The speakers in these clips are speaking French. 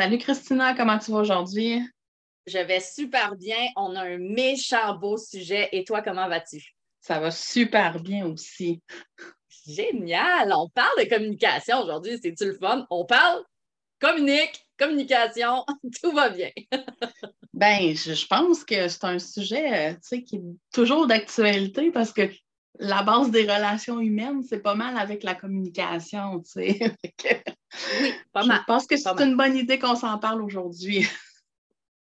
Salut Christina, comment tu vas aujourd'hui? Je vais super bien. On a un méchant beau sujet. Et toi, comment vas-tu? Ça va super bien aussi. Génial! On parle de communication aujourd'hui. C'est-tu le fun? On parle communique, communication, tout va bien. ben, je, pense que c'est un sujet euh, qui est toujours d'actualité parce que la base des relations humaines, c'est pas mal avec la communication, tu sais. oui, pas mal. Je pense que c'est une bonne idée qu'on s'en parle aujourd'hui.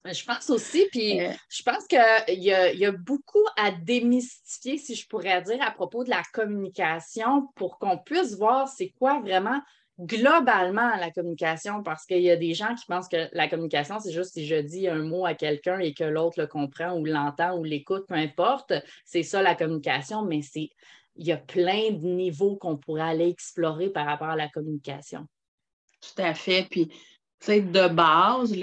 Je pense aussi, puis euh. je pense qu'il y, y, a beaucoup à démystifier, si je pourrais dire, à propos de la communication pour qu'on puisse voir c'est quoi vraiment globalement la communication, parce qu'il y a des gens qui pensent que la communication, c'est juste si je dis un mot à quelqu'un et que l'autre le comprend ou l'entend ou l'écoute, peu importe, c'est ça la communication, mais c'est il y a plein de niveaux qu'on pourrait aller explorer par rapport à la communication. Tout à fait. Puis, tu sais, de base,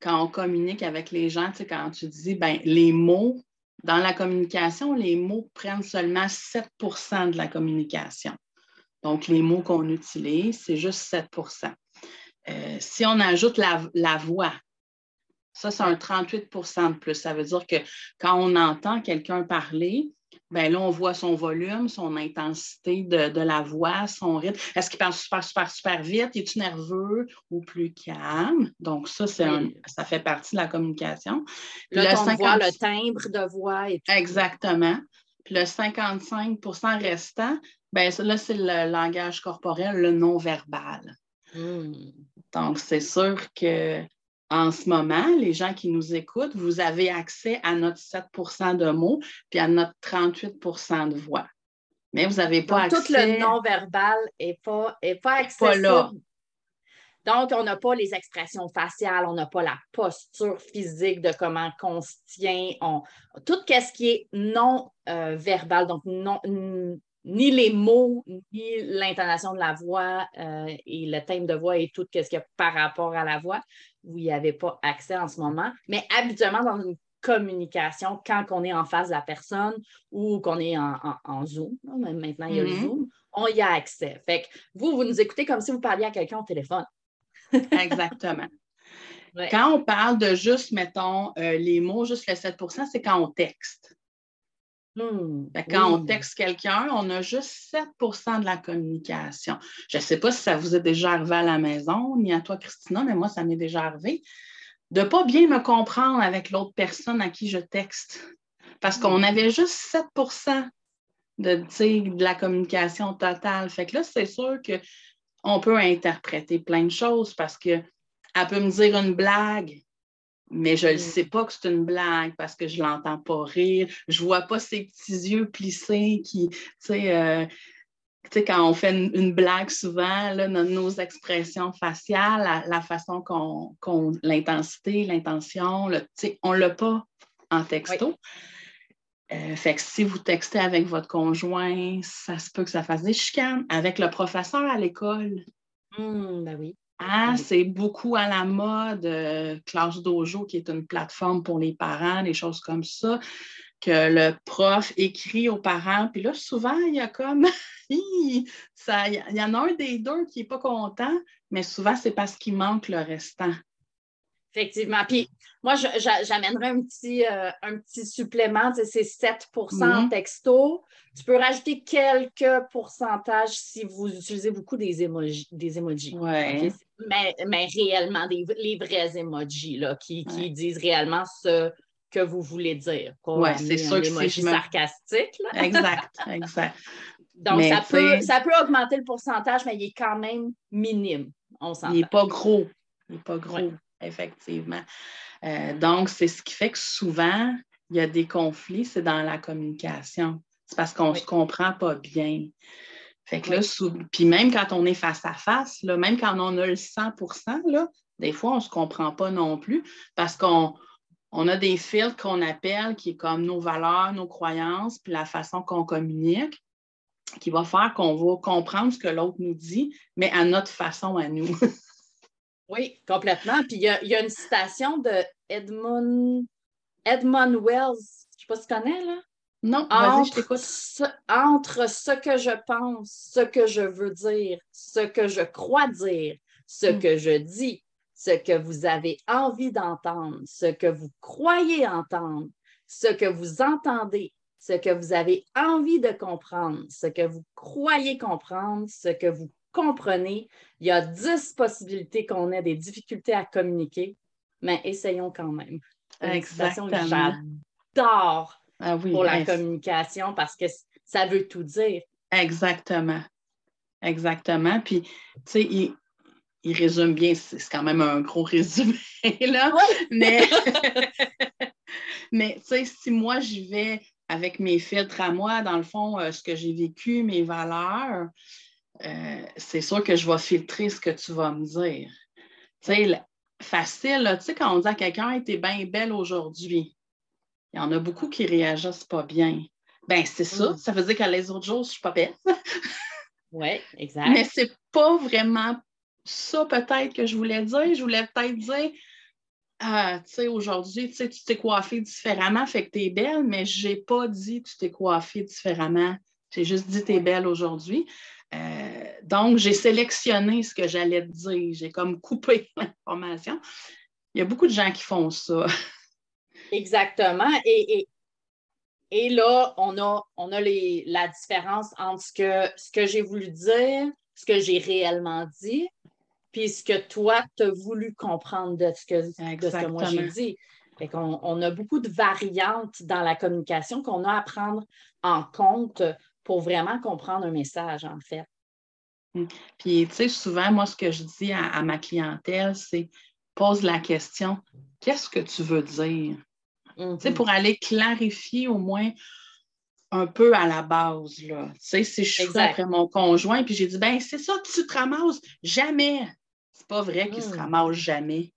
quand on communique avec les gens, tu sais, quand tu dis, ben, les mots, dans la communication, les mots prennent seulement 7% de la communication. Donc, les mots qu'on utilise, c'est juste 7% euh, Si on ajoute la, voix, ça, c'est un 38% de plus. Ça veut dire que quand on entend quelqu'un parler, ben là, on voit son volume, son intensité de, la voix, son rythme. Est-ce qu'il parle super, super, super vite? Est-il nerveux ou plus calme? Donc, ça, c'est ça fait partie de la communication. le, le timbre de voix et tout. Exactement. Puis le 55% restant, ben là, c'est le langage corporel, le non-verbal. Hmm. Donc, c'est sûr que en ce moment, les gens qui nous écoutent, vous avez accès à notre 7% de mots puis à notre 38% de voix. Mais vous n'avez pas accès. Tout le non-verbal n'est pas, est pas accessible. Pas là. Donc, on n'a pas les expressions faciales, on n'a pas la posture physique de comment on se tient. Tout ce qui est non euh, donc non, ni les mots, ni l'intonation de la voix euh, et le thème de voix et tout ce qu'il y a par rapport à la voix, vous n'y avez pas accès en ce moment. Mais habituellement, dans une communication, quand on est en face de la personne ou qu'on est en, Zoom, maintenant il y a le mm-hmm. Zoom, on y a accès. Fait que vous, vous nous écoutez comme si vous parliez à quelqu'un au téléphone. Exactement. Quand on parle de juste, mettons, euh, les mots, juste le 7% c'est quand on texte. Hmm, quand on texte quelqu'un, on a juste 7% de la communication. Je ne sais pas si ça vous est déjà arrivé à la maison, ni à toi, Christina, mais moi, ça m'est déjà arrivé de ne pas bien me comprendre avec l'autre personne à qui je texte. Parce qu'on hmm. avait juste 7 de, de la communication totale. Fait que là, c'est sûr qu'on peut interpréter plein de choses parce qu'elle peut me dire une blague, mais je ne mm. sais pas que c'est une blague parce que je ne l'entends pas rire. Je ne vois pas ses petits yeux plissés qui, tu sais, euh, quand on fait une, blague souvent, là, nos, expressions faciales, la, façon qu'on, l'intensité, l'intention, on ne l'a pas en texto. Euh, fait que si vous textez avec votre conjoint, ça se peut que ça fasse des chicanes. Avec le professeur à l'école. Mmh, ben oui. Ah, c'est beaucoup à la mode, euh, Classe Dojo, qui est une plateforme pour les parents, des choses comme ça, que le prof écrit aux parents. Puis là, souvent, il y a comme, ça, il y en a un des deux qui n'est pas content, mais souvent, c'est parce qu'il manque le restant. Effectivement. Puis moi, j'amènerais un petit, euh, un petit supplément, c'est 7% mm-hmm. texto. Tu peux rajouter quelques pourcentages si vous utilisez beaucoup des emojis. Des emojis mais, mais, réellement, des, les vrais emojis là, qui, qui disent réellement ce que vous voulez dire. Oui, c'est sûr que c'est sarcastique. Là. Exact, exact. Donc, ça, peut, ça peut augmenter le pourcentage, mais il est quand même minime. On il n'est pas gros. Il n'est pas gros effectivement. Euh, donc, c'est ce qui fait que souvent, il y a des conflits, c'est dans la communication. C'est parce qu'on ne se comprend pas bien. Fait que là, puis même quand on est face à face, là, même quand on a le 100 là, des fois, on ne se comprend pas non plus parce qu'on on a des filtres qu'on appelle qui est comme nos valeurs, nos croyances, puis la façon qu'on communique, qui va faire qu'on va comprendre ce que l'autre nous dit, mais à notre façon à nous. oui, complètement. Puis il y, a, une citation de Edmund, Edmund Wells, je ne sais pas si tu connais, là. Non, vas-y, je t'écoute. entre ce que je pense, ce que je veux dire, ce que je crois dire, ce hmm. que je dis, ce que vous avez envie d'entendre, ce que vous croyez entendre, ce que vous entendez, ce que vous avez envie de comprendre, ce que vous croyez comprendre, ce que vous comprenez. Il y a dix possibilités qu'on ait des difficultés à communiquer, mais essayons quand même. Exactement. J'adore ah pour la communication parce que ça veut tout dire. Exactement. Exactement. Puis, tu sais, il, il résume bien, c'est quand même un gros résumé, là. Mais, mais tu sais, si moi, j'y vais avec mes filtres à moi, dans le fond, euh, ce que j'ai vécu, mes valeurs, euh, c'est sûr que je vais filtrer ce que tu vas me dire. Tu sais, facile, tu sais, quand on dit à quelqu'un, t'es bien belle aujourd'hui, il y en a beaucoup qui réagissent pas bien. Ben, c'est ça. Mm. Ça veut dire qu'à les autres jours, je suis pas belle. oui, exact. Mais c'est pas vraiment ça peut-être que je voulais dire. Je voulais peut-être dire, ah, tu sais, aujourd'hui, tu t'es coiffée différemment, fait que tu es belle, mais je n'ai pas dit tu t'es coiffée différemment. J'ai juste dit que tu es belle aujourd'hui. Euh, donc, j'ai sélectionné ce que j'allais te dire. J'ai comme coupé l'information. Il y a beaucoup de gens qui font ça. Exactement. Et, et, là, on a, on a les, la différence entre ce que, ce que j'ai voulu dire, ce que j'ai réellement dit, puis ce que toi, tu as voulu comprendre de ce que, ce moi j'ai dit. Fait on a beaucoup de variantes dans la communication qu'on a à prendre en compte pour vraiment comprendre un message, en fait. Hum. Puis, tu sais, souvent, moi, ce que je dis à, ma clientèle, c'est pose la question qu'est-ce que tu veux dire? Tu sais, mm-hmm. pour aller clarifier au moins un peu à la base. Là. Tu sais, si je suis après mon conjoint, puis j'ai dit, ben c'est ça, tu te ramasses jamais. C'est pas vrai qu'il ne se hmm. ramasse jamais.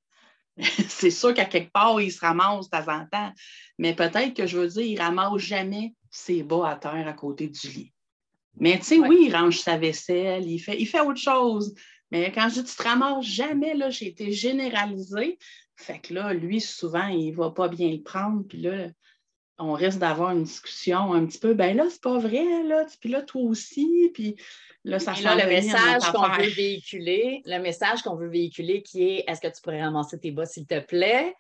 c'est sûr qu'à quelque part, il se ramasse de temps en temps. Mais peut-être que je veux dire, il ne ramasse jamais ses bas à terre à côté du lit. Mais tu sais, oui, il range sa vaisselle, il fait, il fait autre chose. Mais quand je dis tu te ramasses jamais, là, j'ai été généralisée. Fait que là, lui, souvent, il ne va pas bien le prendre. Puis là, on risque d'avoir une discussion un petit peu, ben là, c'est pas vrai, là, puis là, toi aussi, puis là, ça là, le message qu'on veut véhiculer, le message qu'on veut véhiculer qui est est-ce que tu pourrais ramasser tes bas, s'il te plaît?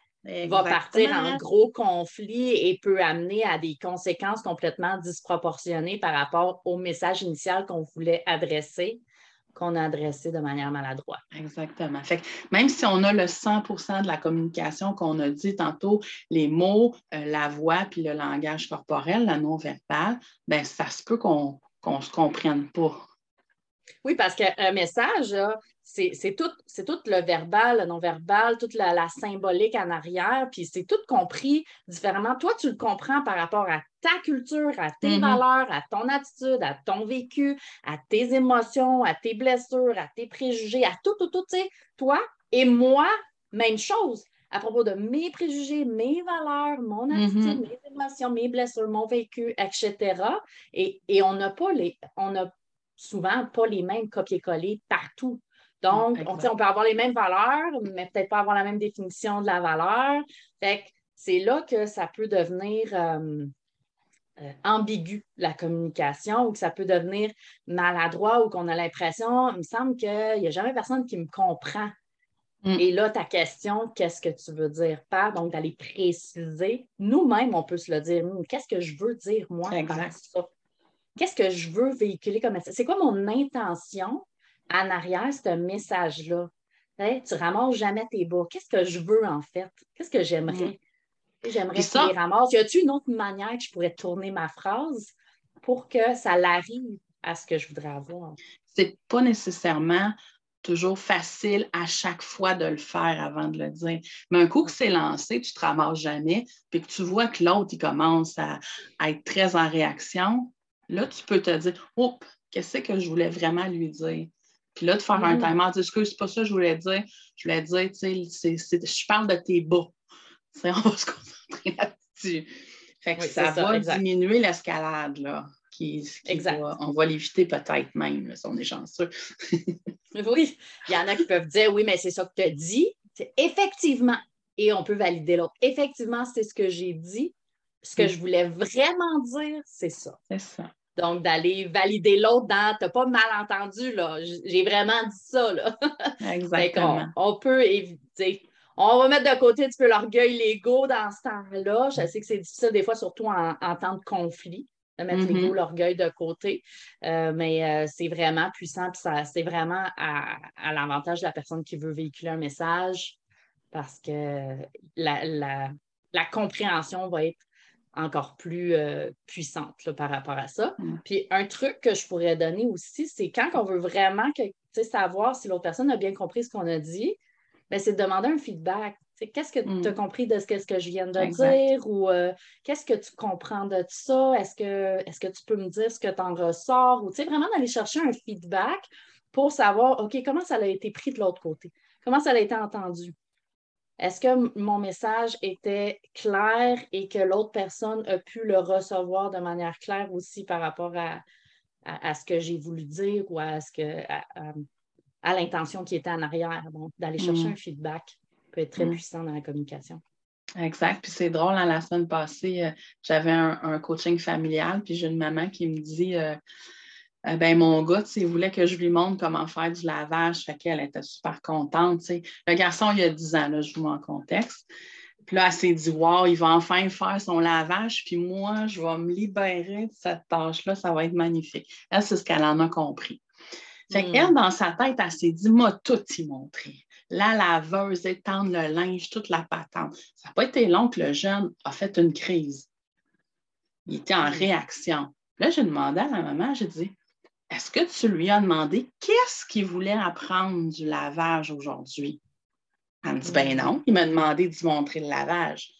Va partir en gros conflit et peut amener à des conséquences complètement disproportionnées par rapport au message initial qu'on voulait adresser qu'on a adressé de manière maladroite. Exactement. Fait même si on a le 100% de la communication qu'on a dit tantôt, les mots, euh, la voix, puis le langage corporel, la non-verbale, ben ça se peut qu'on ne se comprenne pas. Oui, parce qu'un message, c'est tout, tout le verbal, le non-verbal, toute la, symbolique en arrière, puis c'est tout compris différemment. Toi, tu le comprends par rapport à ta culture, à tes mm-hmm. valeurs, à ton attitude, à ton vécu, à tes émotions, à tes blessures, à tes préjugés, à tout, tout, tout. Tu sais, toi et moi, même chose à propos de mes préjugés, mes valeurs, mon attitude, mm-hmm. mes émotions, mes blessures, mon vécu, etc. Et, et on n'a pas les, on n'a souvent pas les mêmes copier-coller partout. Donc, on, on, peut avoir les mêmes valeurs, mais peut-être pas avoir la même définition de la valeur. Fait c'est là que ça peut devenir euh, euh, ambigu, la communication, ou que ça peut devenir maladroit, ou qu'on a l'impression, il me semble qu'il n'y a jamais personne qui me comprend. Mm. Et là, ta question, qu'est-ce que tu veux dire par? Donc, d'aller préciser. Nous-mêmes, on peut se le dire. Qu'est-ce que je veux dire, moi, par ça? Qu'est-ce que je veux véhiculer comme message? C'est quoi mon intention en arrière, ce message-là? tu ramasses jamais tes bas. Qu'est-ce que je veux en fait? Qu'est-ce que j'aimerais? Mm. J'aimerais que les ramasse. Y a-t-il une autre manière que je pourrais tourner ma phrase pour que ça l'arrive à ce que je voudrais avoir? C'est pas nécessairement toujours facile à chaque fois de le faire avant de le dire. Mais un coup que c'est lancé, tu ne te ramasses jamais, puis que tu vois que l'autre, il commence à, à, être très en réaction, là, tu peux te dire, oh, qu'est-ce que je voulais vraiment lui dire? Puis là, de faire un Mm. timer, dire excuse, c'est pas ça que je voulais dire. Je voulais dire, tu sais, je parle de tes bas. On va se concentrer là-dessus. Fait que Oui, ça va diminuer l'escalade, là. Qui, qui Exact. va- on va l'éviter peut-être même, là, si on est chanceux. Oui, il y en a qui peuvent dire oui, mais c'est ça que tu as dit. Effectivement, et on peut valider l'autre. Effectivement, c'est ce que j'ai dit. Ce que je voulais vraiment dire, c'est ça. C'est ça. Donc, d'aller valider l'autre dans t'as pas mal entendu, là. J'ai vraiment dit ça, là. Exactement. on peut éviter. On va mettre de côté un petit peu l'orgueil, l'ego dans ce temps-là. Je sais que c'est difficile des fois, surtout en, en temps de conflit, de mettre Mhm. l'ego, l'orgueil de côté. Euh, mais euh, c'est vraiment puissant, puis ça- c'est vraiment à, à l'avantage de la personne qui veut véhiculer un message parce que la, la- la compréhension va être encore plus euh, puissante là, par rapport à ça. Mm. Puis un truc que je pourrais donner aussi, c'est quand on veut vraiment que, savoir si l'autre personne a bien compris ce qu'on a dit, ben, c'est de demander un feedback. Qu'est-ce que Mm. tu as compris de ce que, ce que je viens de Exact. dire ou euh, qu'est-ce que tu comprends de ça? Est-ce que, est que tu peux me dire ce que tu en ressors? Ou vraiment d'aller chercher un feedback pour savoir, OK, comment ça a été pris de l'autre côté? Comment ça a été entendu? Est-ce que mon message était clair et que l'autre personne a pu le recevoir de manière claire aussi par rapport à, à, à ce que j'ai voulu dire ou à ce que à, l'intention qui était en arrière? Donc, d'aller chercher Mm. un feedback peut être très Mm. puissant dans la communication. Exact. Puis c'est drôle, hein, la semaine passée, euh, j'avais un, un coaching familial, puis j'ai une maman qui me dit euh, Euh, ben mon gars, il voulait que je lui montre comment faire du lavage. Fait qu'elle était super contente. Le garçon, il y a 10 ans, là, je vous mets en contexte. Puis là, elle s'est dit Wow, il va enfin faire son lavage, puis moi, je vais me libérer de cette tâche-là, ça va être magnifique. Elle, c'est ce qu'elle en a compris. Fait Mm. qu'elle, dans sa tête, elle s'est dit M'a tout y montré. La laveuse, étendre le linge, toute la patente. Ça n'a pas été long que le jeune a fait une crise. Il était en Mm. réaction. Là, j'ai demandé à la maman, j'ai dit Est-ce que tu lui as demandé qu'est-ce qu'il voulait apprendre du lavage aujourd'hui? Elle me dit Ben Mm. non, il m'a demandé de lui montrer le lavage.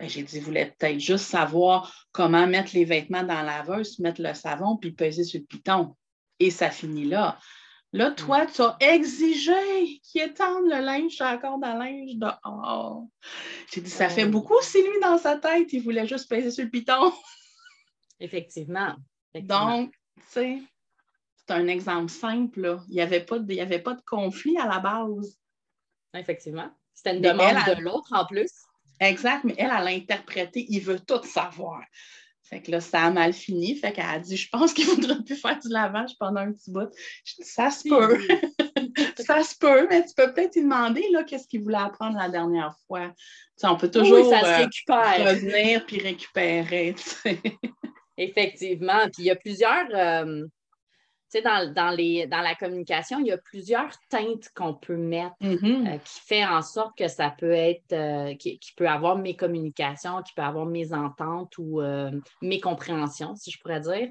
Ben, j'ai dit, il voulait peut-être juste savoir comment mettre les vêtements dans la laveuse, mettre le savon, puis peser sur le piton. Et ça finit là. Là, toi, tu as exigé qu'il étende le linge sur la corde à linge dehors. J'ai dit, ça fait Oh. beaucoup si lui, dans sa tête, il voulait juste peser sur le piton. Effectivement. Effectivement. Donc, tu sais, c'est un exemple simple. là. Il n'y avait, pas de- il y avait pas de conflit à la base. Effectivement. C'était une Mais demande elle, de l'autre en plus. Exact, mais elle, elle a interprété, il veut tout savoir. Fait que là, ça a mal fini. Fait qu'elle a dit, je pense qu'il faudrait plus faire du lavage pendant un petit bout. Je dis, ça se peut. ça se peut, mais tu peux peut-être lui demander là, qu'est-ce qu'il voulait apprendre la dernière fois. Tu sais, on peut toujours oui, ça se euh, récupère. revenir puis récupérer. tu sais. Effectivement. Puis il y a plusieurs, euh, sais, dans, dans, les, dans la communication, il y a plusieurs teintes qu'on peut mettre Mhm. euh, qui fait en sorte que ça peut être, euh, qui, qui peut avoir mes communications, qui peut avoir mes ententes ou euh, mes compréhensions, si je pourrais dire,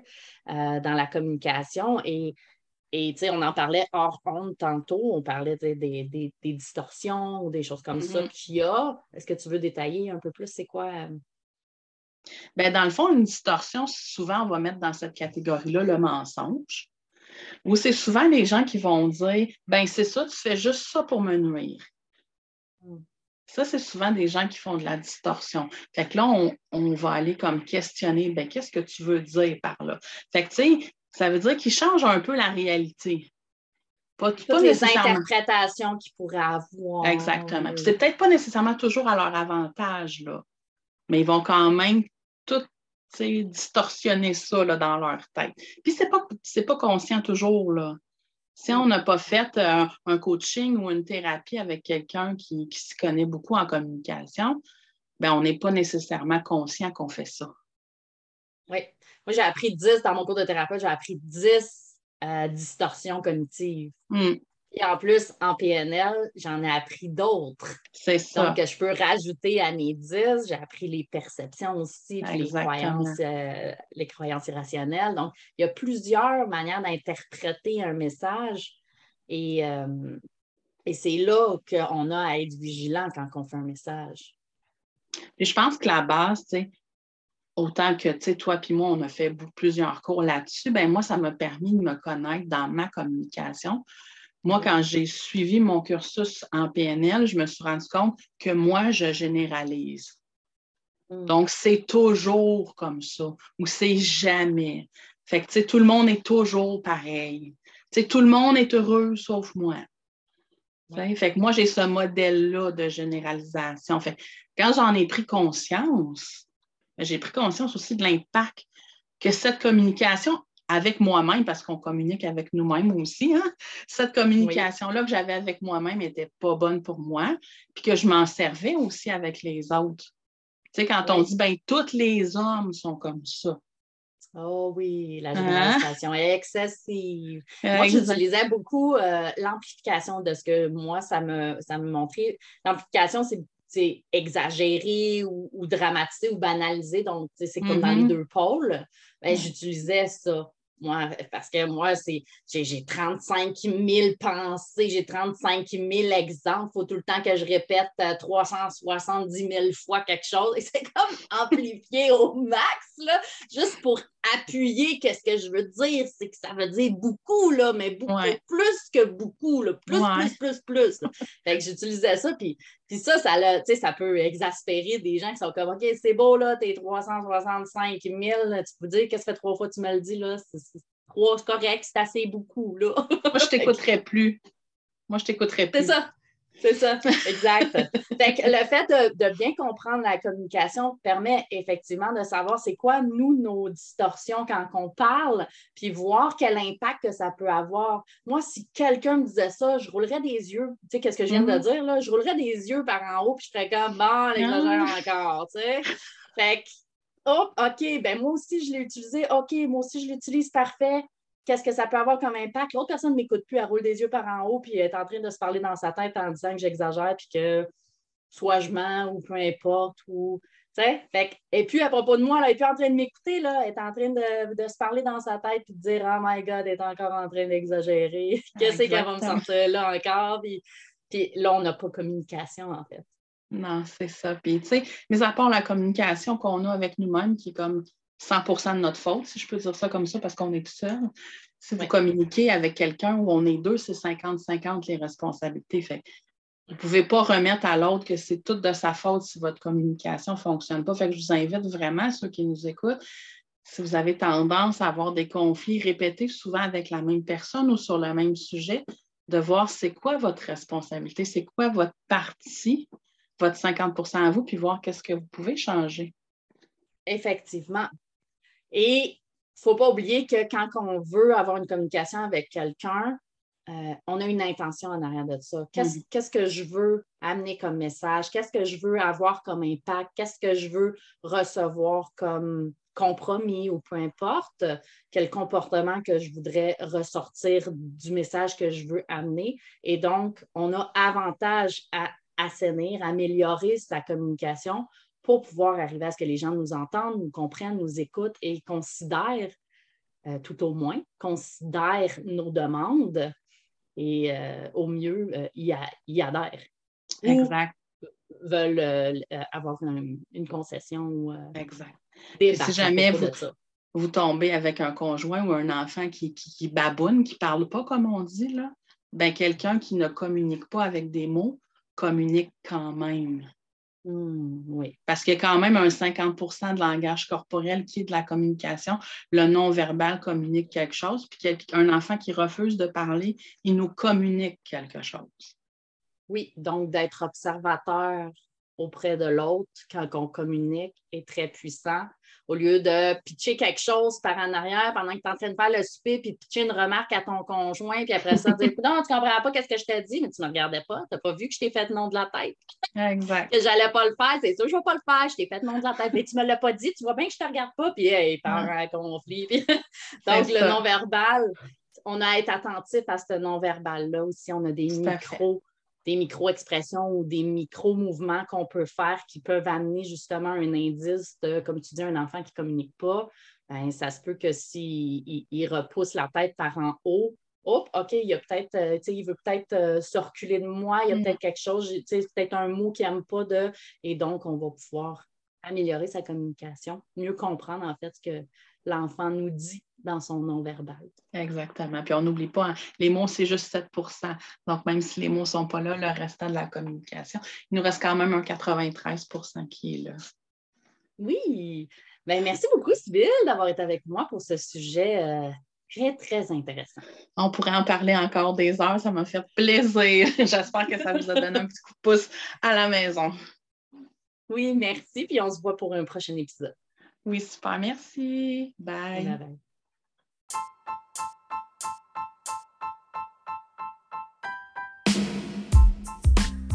euh, dans la communication. Et, et tu sais, on en parlait hors honte tantôt, on parlait des, des, des distorsions ou des choses comme ça Mhm. qu'il y a. Est-ce que tu veux détailler un peu plus c'est quoi? Ben, dans le fond, une distorsion, souvent, on va mettre dans cette catégorie-là le mensonge. Ou c'est souvent les gens qui vont dire ben c'est ça, tu fais juste ça pour me nuire. Mm. Ça, c'est souvent des gens qui font de la distorsion. Fait que là, on, on va aller comme questionner ben, qu'est-ce que tu veux dire par là? Fait que, tu sais, ça veut dire qu'ils changent un peu la réalité. Pas, pas toutes les nécessairement. interprétations qu'ils pourraient avoir. Exactement. euh, Puis c'est peut-être pas nécessairement toujours à leur avantage, là. Mais ils vont quand même tout distorsionner ça là, dans leur tête. Puis c'est pas, pas conscient toujours, là. Si on n'a pas fait euh, un coaching ou une thérapie avec quelqu'un qui, qui s'y connaît beaucoup en communication, ben on n'est pas nécessairement conscient qu'on fait ça. Oui. Moi, j'ai appris 10 dans mon cours de thérapeute, j'ai appris 10 euh, distorsions cognitives. Hmm, Et en plus, en PNL, j'en ai appris d'autres. c'est ça. Donc, je peux rajouter à mes 10. J'ai appris les perceptions aussi, puis les croyances, euh, les croyances irrationnelles. Donc, il y a plusieurs manières d'interpréter un message. Et, euh, et c'est là qu'on a à être vigilant quand on fait un message. Puis je pense que la base, tu autant que tu sais, toi puis moi, on a fait plusieurs cours là-dessus, ben moi, ça m'a permis de me connaître dans ma communication. Moi, quand j'ai suivi mon cursus en PNL, je me suis rendu compte que moi, je généralise. Mm. Donc, c'est toujours comme ça, ou c'est jamais. Fait que, tu sais, tout le monde est toujours pareil. Tu sais, tout le monde est heureux sauf moi. Fait que moi, j'ai ce modèle-là de généralisation. Fait quand j'en ai pris conscience, j'ai pris conscience aussi de l'impact que cette communication avec moi-même, parce qu'on communique avec nous-mêmes aussi, hein, cette communication-là que j'avais avec moi-même n'était pas bonne pour moi, puis que je m'en servais aussi avec les autres. Tu sais, quand on dit, ben, tous les hommes sont comme ça. Oh oui, la hein? généralisation est excessive. Moi, j'utilisais beaucoup euh, l'amplification de ce que moi, ça me, ça me montrait. L'amplification, c'est exagéré ou, ou, dramatisé ou banalisé. Donc, c'est comme dans les mm-hmm. deux pôles. Ben, j'utilisais ça. Moi, parce que moi, c'est j'ai 35 000 pensées, j'ai 35 000 exemples. Il faut tout le temps que je répète 370 euh, 000 fois quelque chose. Et c'est comme amplifié au max, là, juste pour appuyer qu'est-ce que je veux dire. C'est que ça veut dire beaucoup, là, mais beaucoup plus que beaucoup, là, plus, plus, plus, plus, Fait que j'utilisais ça, puis, puis ça, ça, ça peut exaspérer des gens qui sont comme, OK, c'est beau, là, t'es 365 000, tu peux dire, qu'est-ce que ça fait trois fois que tu me le dis, là? Trois, c'est correct, c'est assez beaucoup, là. Moi, je t'écouterais plus. Moi, je t'écouterais plus. C'est ça. C'est ça, exact. le fait de, bien comprendre la communication permet effectivement de savoir c'est quoi, nous, nos distorsions quand on parle, puis voir quel impact que ça peut avoir. Moi, si quelqu'un me disait ça, je roulerais des yeux, tu sais, qu'est-ce que je viens de mm-hmm. dire, là? Je roulerais des yeux par en haut, puis je ferais comme, bon, l'exagère ah. encore, tu sais. Fait que, oh, OK, ben moi aussi, je l'ai utilisé. OK, moi aussi, je l'utilise parfait qu'est-ce que ça peut avoir comme impact? L'autre personne ne m'écoute plus, elle roule des yeux par en haut, puis elle est en train de se parler dans sa tête en disant que j'exagère, puis que soit je mens ou peu importe. Ou, fait, et puis, à propos de moi, elle n'est plus en train de m'écouter, là, elle est en train de, se parler dans sa tête puis de dire Oh my God, elle est encore en train d'exagérer. Qu'est-ce qu'elle va me sortir là encore? Puis, puis là, on n'a pas communication, en fait. Non, c'est ça. Puis, tu sais, mais à part la communication qu'on a avec nous-mêmes, qui est comme 100% de notre faute, si je peux dire ça comme ça, parce qu'on est tout seul. Si vous communiquez avec quelqu'un où on est deux, c'est 50-50 les responsabilités. Fait vous ne pouvez pas remettre à l'autre que c'est tout de sa faute si votre communication ne fonctionne pas. Fait que je vous invite vraiment, ceux qui nous écoutent, si vous avez tendance à avoir des conflits répétés souvent avec la même personne ou sur le même sujet, de voir c'est quoi votre responsabilité, c'est quoi votre partie, votre 50% à vous, puis voir qu'est-ce que vous pouvez changer. Effectivement. Et il ne faut pas oublier que quand on veut avoir une communication avec quelqu'un, euh, on a une intention en arrière de ça. Mm. Qu'est-ce, que je veux amener comme message? Qu'est-ce que je veux avoir comme impact? Qu'est-ce que je veux recevoir comme compromis ou peu importe, quel comportement que je voudrais ressortir du message que je veux amener? Et donc, on a avantage à assainir, améliorer sa communication pour pouvoir arriver à ce que les gens nous entendent, nous comprennent, nous écoutent et considèrent, euh, tout au moins, considèrent nos demandes et euh, au mieux euh, y, y, adhèrent. Exact. veulent avoir une, concession. exact. si jamais vous, vous, tombez avec un conjoint ou un enfant qui, qui, baboune, qui ne parle pas comme on dit, là, ben, quelqu'un qui ne communique pas avec des mots communique quand même. Mmh, oui. Parce qu'il y a quand même un 50% de langage corporel qui est de la communication. Le non-verbal communique quelque chose, puis un enfant qui refuse de parler, il nous communique quelque chose. Oui, donc d'être observateur auprès de l'autre quand on communique est très puissant au lieu de pitcher quelque chose par en arrière pendant que tu es en train de faire le souper, puis pitcher une remarque à ton conjoint, puis après ça, dire Non, tu ne comprends pas ce que je t'ai dit, mais tu ne me regardais pas. Tu n'as pas vu que je t'ai fait le nom de la tête. Exact. que j'allais pas le faire, c'est sûr, je ne vais pas le faire, je t'ai fait le nom de la tête, mais tu ne me l'as pas dit, tu vois bien que je ne te regarde pas, puis il part un conflit. Donc, le non-verbal, on a à être attentif à ce non-verbal-là aussi. On a des micros des micro-expressions ou des micro-mouvements qu'on peut faire qui peuvent amener justement un indice de, comme tu dis, un enfant qui ne communique pas, ben, ça se peut que s'il il, repousse la tête par en haut, hop, OK, il, a peut-être, euh, il veut peut-être euh, se reculer de moi, il y a mm. peut-être quelque chose, peut-être un mot qu'il n'aime pas de. Et donc, on va pouvoir améliorer sa communication, mieux comprendre en fait ce que l'enfant nous dit dans son non-verbal. Exactement. Puis on n'oublie pas, hein, les mots, c'est juste 7% Donc, même si les mots ne sont pas là, le restant de la communication, il nous reste quand même un 93% qui est là. Oui. Bien, merci beaucoup, Sybille, d'avoir été avec moi pour ce sujet euh, très, très intéressant. On pourrait en parler encore des heures. Ça m'a fait plaisir. J'espère que ça vous a donné un petit coup de pouce à la maison. Oui, merci. Puis on se voit pour un prochain épisode. Oui, super. Merci. bye. bye.